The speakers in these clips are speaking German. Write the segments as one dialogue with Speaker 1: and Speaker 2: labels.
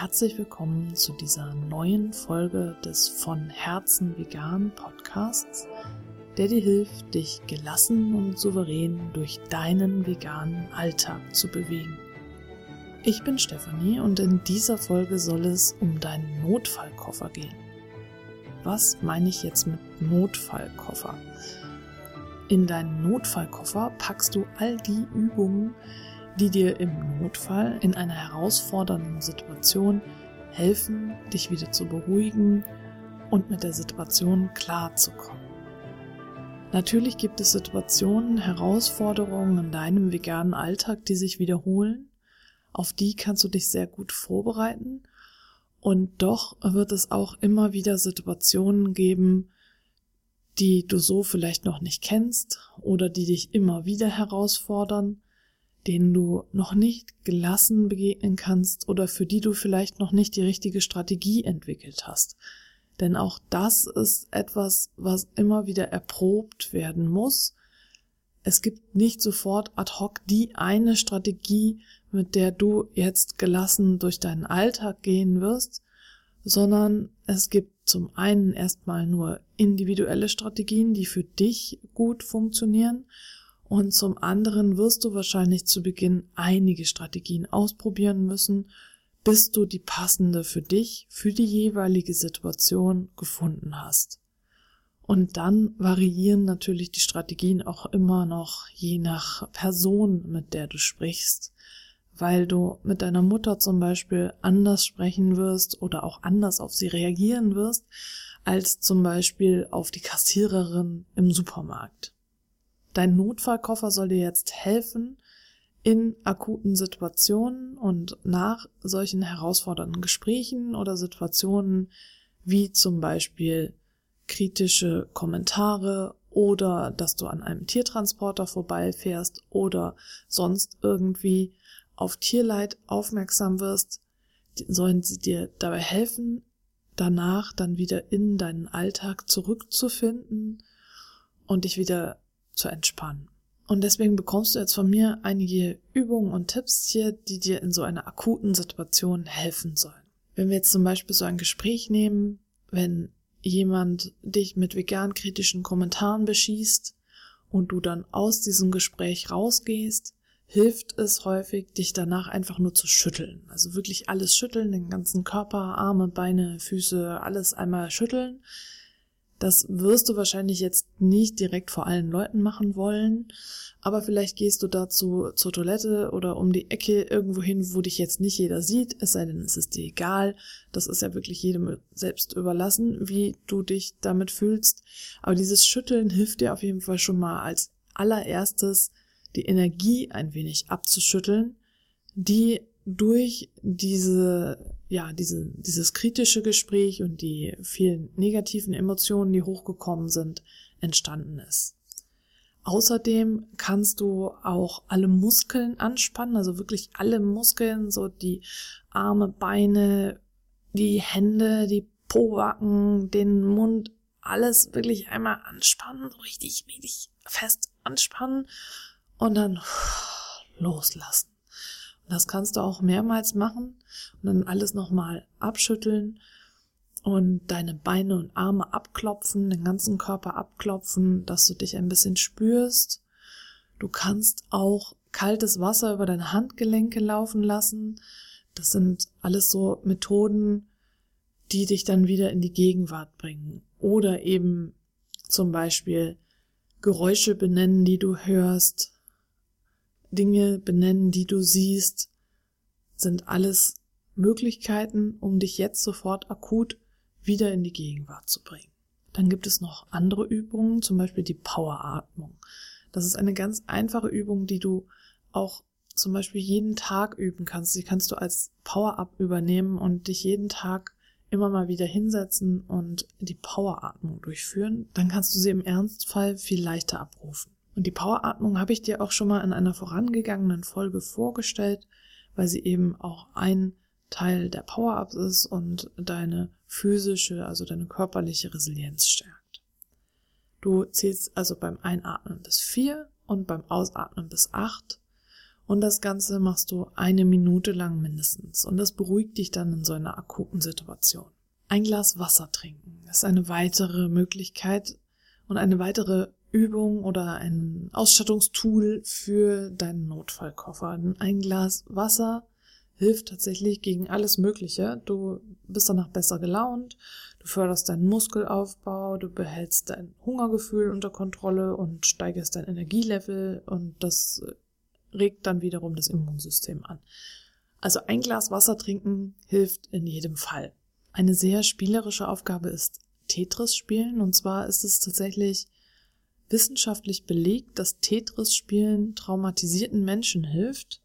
Speaker 1: herzlich willkommen zu dieser neuen Folge des von Herzen vegan Podcasts, der dir hilft, dich gelassen und souverän durch deinen veganen Alltag zu bewegen. Ich bin Stefanie und in dieser Folge soll es um deinen Notfallkoffer gehen. Was meine ich jetzt mit Notfallkoffer? In deinen Notfallkoffer packst du all die Übungen, die dir im Notfall in einer herausfordernden Situation helfen, dich wieder zu beruhigen und mit der Situation klarzukommen. Natürlich gibt es Situationen, Herausforderungen in deinem veganen Alltag, die sich wiederholen. Auf die kannst du dich sehr gut vorbereiten. Und doch wird es auch immer wieder Situationen geben, die du so vielleicht noch nicht kennst oder die dich immer wieder herausfordern denen du noch nicht gelassen begegnen kannst oder für die du vielleicht noch nicht die richtige Strategie entwickelt hast. Denn auch das ist etwas, was immer wieder erprobt werden muss. Es gibt nicht sofort ad hoc die eine Strategie, mit der du jetzt gelassen durch deinen Alltag gehen wirst, sondern es gibt zum einen erstmal nur individuelle Strategien, die für dich gut funktionieren und zum anderen wirst du wahrscheinlich zu Beginn einige Strategien ausprobieren müssen, bis du die passende für dich, für die jeweilige Situation gefunden hast. Und dann variieren natürlich die Strategien auch immer noch je nach Person, mit der du sprichst, weil du mit deiner Mutter zum Beispiel anders sprechen wirst oder auch anders auf sie reagieren wirst, als zum Beispiel auf die Kassiererin im Supermarkt. Dein Notfallkoffer soll dir jetzt helfen, in akuten Situationen und nach solchen herausfordernden Gesprächen oder Situationen wie zum Beispiel kritische Kommentare oder dass du an einem Tiertransporter vorbeifährst oder sonst irgendwie auf Tierleid aufmerksam wirst, sollen sie dir dabei helfen, danach dann wieder in deinen Alltag zurückzufinden und dich wieder zu entspannen. Und deswegen bekommst du jetzt von mir einige Übungen und Tipps hier, die dir in so einer akuten Situation helfen sollen. Wenn wir jetzt zum Beispiel so ein Gespräch nehmen, wenn jemand dich mit vegan kritischen Kommentaren beschießt und du dann aus diesem Gespräch rausgehst, hilft es häufig, dich danach einfach nur zu schütteln. Also wirklich alles schütteln, den ganzen Körper, Arme, Beine, Füße, alles einmal schütteln, das wirst du wahrscheinlich jetzt nicht direkt vor allen Leuten machen wollen, aber vielleicht gehst du dazu zur Toilette oder um die Ecke irgendwo hin, wo dich jetzt nicht jeder sieht, es sei denn, es ist dir egal. Das ist ja wirklich jedem selbst überlassen, wie du dich damit fühlst. Aber dieses Schütteln hilft dir auf jeden Fall schon mal als allererstes, die Energie ein wenig abzuschütteln, die durch diese, ja, diese, dieses kritische Gespräch und die vielen negativen Emotionen, die hochgekommen sind, entstanden ist. Außerdem kannst du auch alle Muskeln anspannen, also wirklich alle Muskeln, so die Arme, Beine, die Hände, die Pobacken, den Mund, alles wirklich einmal anspannen, so richtig, richtig fest anspannen und dann loslassen. Das kannst du auch mehrmals machen und dann alles nochmal abschütteln und deine Beine und Arme abklopfen, den ganzen Körper abklopfen, dass du dich ein bisschen spürst. Du kannst auch kaltes Wasser über deine Handgelenke laufen lassen. Das sind alles so Methoden, die dich dann wieder in die Gegenwart bringen. Oder eben zum Beispiel Geräusche benennen, die du hörst, Dinge benennen, die du siehst, sind alles Möglichkeiten, um dich jetzt sofort akut wieder in die Gegenwart zu bringen. Dann gibt es noch andere Übungen, zum Beispiel die Poweratmung. Das ist eine ganz einfache Übung, die du auch zum Beispiel jeden Tag üben kannst. Die kannst du als Power-Up übernehmen und dich jeden Tag immer mal wieder hinsetzen und die Poweratmung durchführen. Dann kannst du sie im Ernstfall viel leichter abrufen. Und die Poweratmung habe ich dir auch schon mal in einer vorangegangenen Folge vorgestellt, weil sie eben auch ein Teil der Power-Ups ist und deine physische, also deine körperliche Resilienz stärkt. Du zählst also beim Einatmen bis vier und beim Ausatmen bis acht Und das Ganze machst du eine Minute lang mindestens. Und das beruhigt dich dann in so einer akuten Situation. Ein Glas Wasser trinken ist eine weitere Möglichkeit und eine weitere Übung oder ein Ausstattungstool für deinen Notfallkoffer. Ein Glas Wasser hilft tatsächlich gegen alles Mögliche. Du bist danach besser gelaunt, du förderst deinen Muskelaufbau, du behältst dein Hungergefühl unter Kontrolle und steigerst dein Energielevel und das regt dann wiederum das Immunsystem an. Also ein Glas Wasser trinken hilft in jedem Fall. Eine sehr spielerische Aufgabe ist Tetris spielen und zwar ist es tatsächlich wissenschaftlich belegt, dass Tetris spielen traumatisierten Menschen hilft.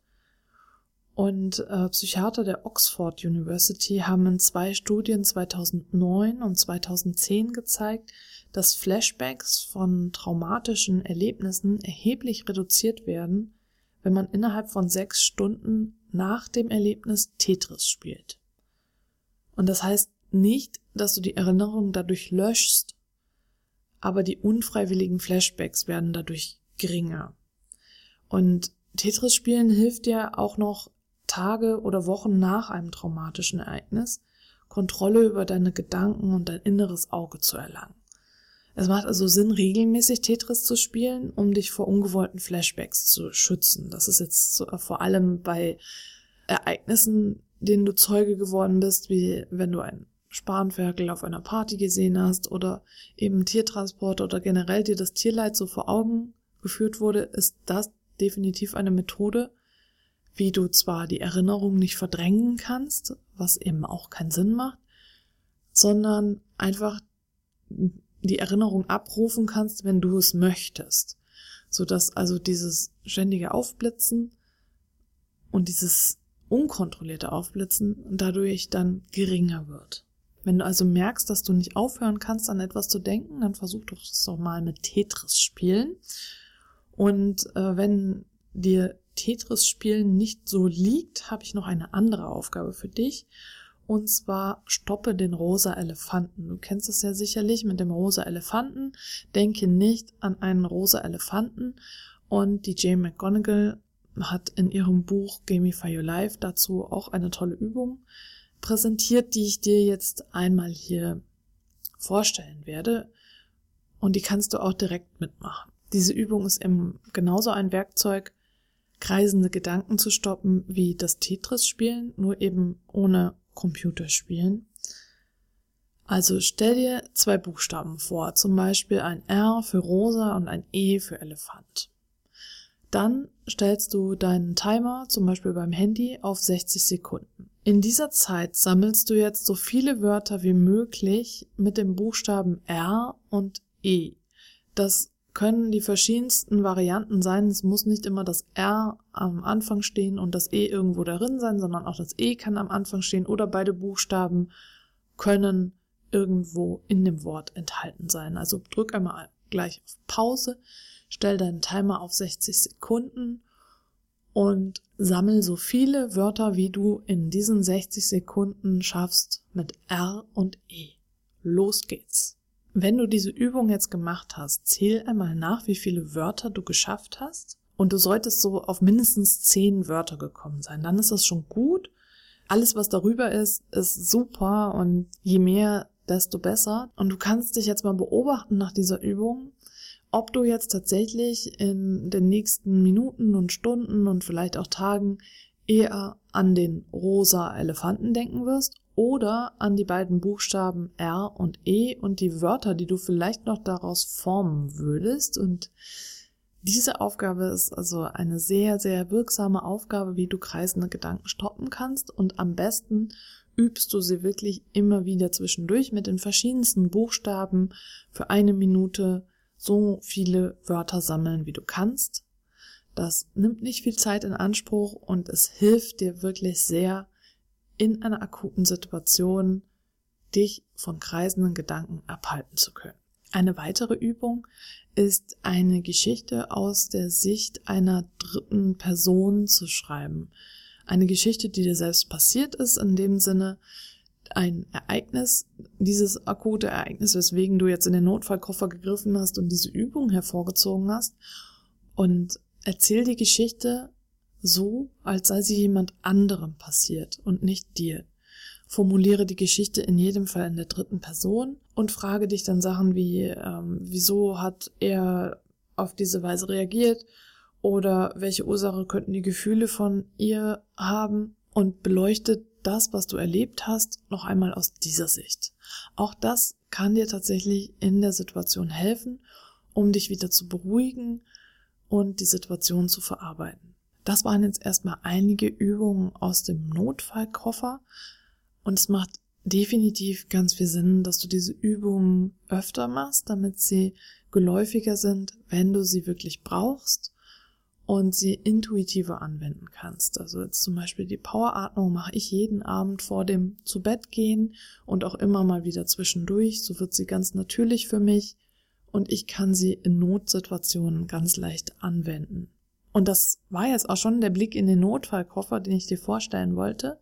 Speaker 1: Und äh, Psychiater der Oxford University haben in zwei Studien 2009 und 2010 gezeigt, dass Flashbacks von traumatischen Erlebnissen erheblich reduziert werden, wenn man innerhalb von sechs Stunden nach dem Erlebnis Tetris spielt. Und das heißt nicht, dass du die Erinnerung dadurch löschst, aber die unfreiwilligen Flashbacks werden dadurch geringer. Und Tetris spielen hilft dir auch noch Tage oder Wochen nach einem traumatischen Ereignis Kontrolle über deine Gedanken und dein inneres Auge zu erlangen. Es macht also Sinn, regelmäßig Tetris zu spielen, um dich vor ungewollten Flashbacks zu schützen. Das ist jetzt so, vor allem bei Ereignissen, denen du Zeuge geworden bist, wie wenn du ein Spanferkel auf einer Party gesehen hast oder eben Tiertransport oder generell dir das Tierleid so vor Augen geführt wurde, ist das definitiv eine Methode, wie du zwar die Erinnerung nicht verdrängen kannst, was eben auch keinen Sinn macht, sondern einfach die Erinnerung abrufen kannst, wenn du es möchtest. So dass also dieses ständige Aufblitzen und dieses unkontrollierte Aufblitzen dadurch dann geringer wird. Wenn du also merkst, dass du nicht aufhören kannst, an etwas zu denken, dann versuch doch das doch mal mit Tetris spielen. Und äh, wenn dir Tetris spielen nicht so liegt, habe ich noch eine andere Aufgabe für dich. Und zwar stoppe den rosa Elefanten. Du kennst es ja sicherlich mit dem rosa Elefanten. Denke nicht an einen rosa Elefanten. Und die Jane McGonigal hat in ihrem Buch Gamify Your Life dazu auch eine tolle Übung präsentiert, die ich dir jetzt einmal hier vorstellen werde. Und die kannst du auch direkt mitmachen. Diese Übung ist eben genauso ein Werkzeug, kreisende Gedanken zu stoppen, wie das Tetris-Spielen, nur eben ohne Computerspielen. Also stell dir zwei Buchstaben vor, zum Beispiel ein R für Rosa und ein E für Elefant. Dann stellst du deinen Timer, zum Beispiel beim Handy, auf 60 Sekunden. In dieser Zeit sammelst du jetzt so viele Wörter wie möglich mit dem Buchstaben R und E. Das können die verschiedensten Varianten sein. Es muss nicht immer das R am Anfang stehen und das E irgendwo darin sein, sondern auch das E kann am Anfang stehen oder beide Buchstaben können irgendwo in dem Wort enthalten sein. Also drück einmal gleich auf Pause, stell deinen Timer auf 60 Sekunden und sammel so viele Wörter, wie du in diesen 60 Sekunden schaffst mit R und E. Los geht's. Wenn du diese Übung jetzt gemacht hast, zähl einmal nach, wie viele Wörter du geschafft hast. Und du solltest so auf mindestens zehn Wörter gekommen sein. Dann ist das schon gut. Alles, was darüber ist, ist super und je mehr, desto besser. Und du kannst dich jetzt mal beobachten nach dieser Übung, ob du jetzt tatsächlich in den nächsten Minuten und Stunden und vielleicht auch Tagen eher an den rosa Elefanten denken wirst oder an die beiden Buchstaben R und E und die Wörter, die du vielleicht noch daraus formen würdest. Und diese Aufgabe ist also eine sehr, sehr wirksame Aufgabe, wie du kreisende Gedanken stoppen kannst. Und am besten übst du sie wirklich immer wieder zwischendurch mit den verschiedensten Buchstaben für eine Minute so viele Wörter sammeln, wie du kannst. Das nimmt nicht viel Zeit in Anspruch und es hilft dir wirklich sehr, in einer akuten Situation dich von kreisenden Gedanken abhalten zu können. Eine weitere Übung ist eine Geschichte aus der Sicht einer dritten Person zu schreiben. Eine Geschichte, die dir selbst passiert ist, in dem Sinne ein Ereignis, dieses akute Ereignis, weswegen du jetzt in den Notfallkoffer gegriffen hast und diese Übung hervorgezogen hast und erzähl die Geschichte so, als sei sie jemand anderem passiert und nicht dir. Formuliere die Geschichte in jedem Fall in der dritten Person und frage dich dann Sachen wie, ähm, wieso hat er auf diese Weise reagiert oder welche Ursache könnten die Gefühle von ihr haben und beleuchtet das, was du erlebt hast, noch einmal aus dieser Sicht. Auch das kann dir tatsächlich in der Situation helfen, um dich wieder zu beruhigen und die Situation zu verarbeiten. Das waren jetzt erstmal einige Übungen aus dem Notfallkoffer und es macht definitiv ganz viel Sinn, dass du diese Übungen öfter machst, damit sie geläufiger sind, wenn du sie wirklich brauchst und sie intuitiver anwenden kannst. Also jetzt zum Beispiel die Poweratmung mache ich jeden Abend vor dem zu Bett gehen und auch immer mal wieder zwischendurch. So wird sie ganz natürlich für mich und ich kann sie in Notsituationen ganz leicht anwenden. Und das war jetzt auch schon der Blick in den Notfallkoffer, den ich dir vorstellen wollte.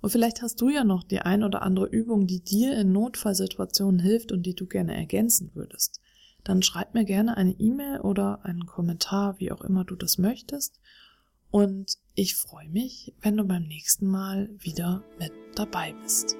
Speaker 1: Und vielleicht hast du ja noch die ein oder andere Übung, die dir in Notfallsituationen hilft und die du gerne ergänzen würdest dann schreib mir gerne eine E-Mail oder einen Kommentar, wie auch immer du das möchtest. Und ich freue mich, wenn du beim nächsten Mal wieder mit dabei bist.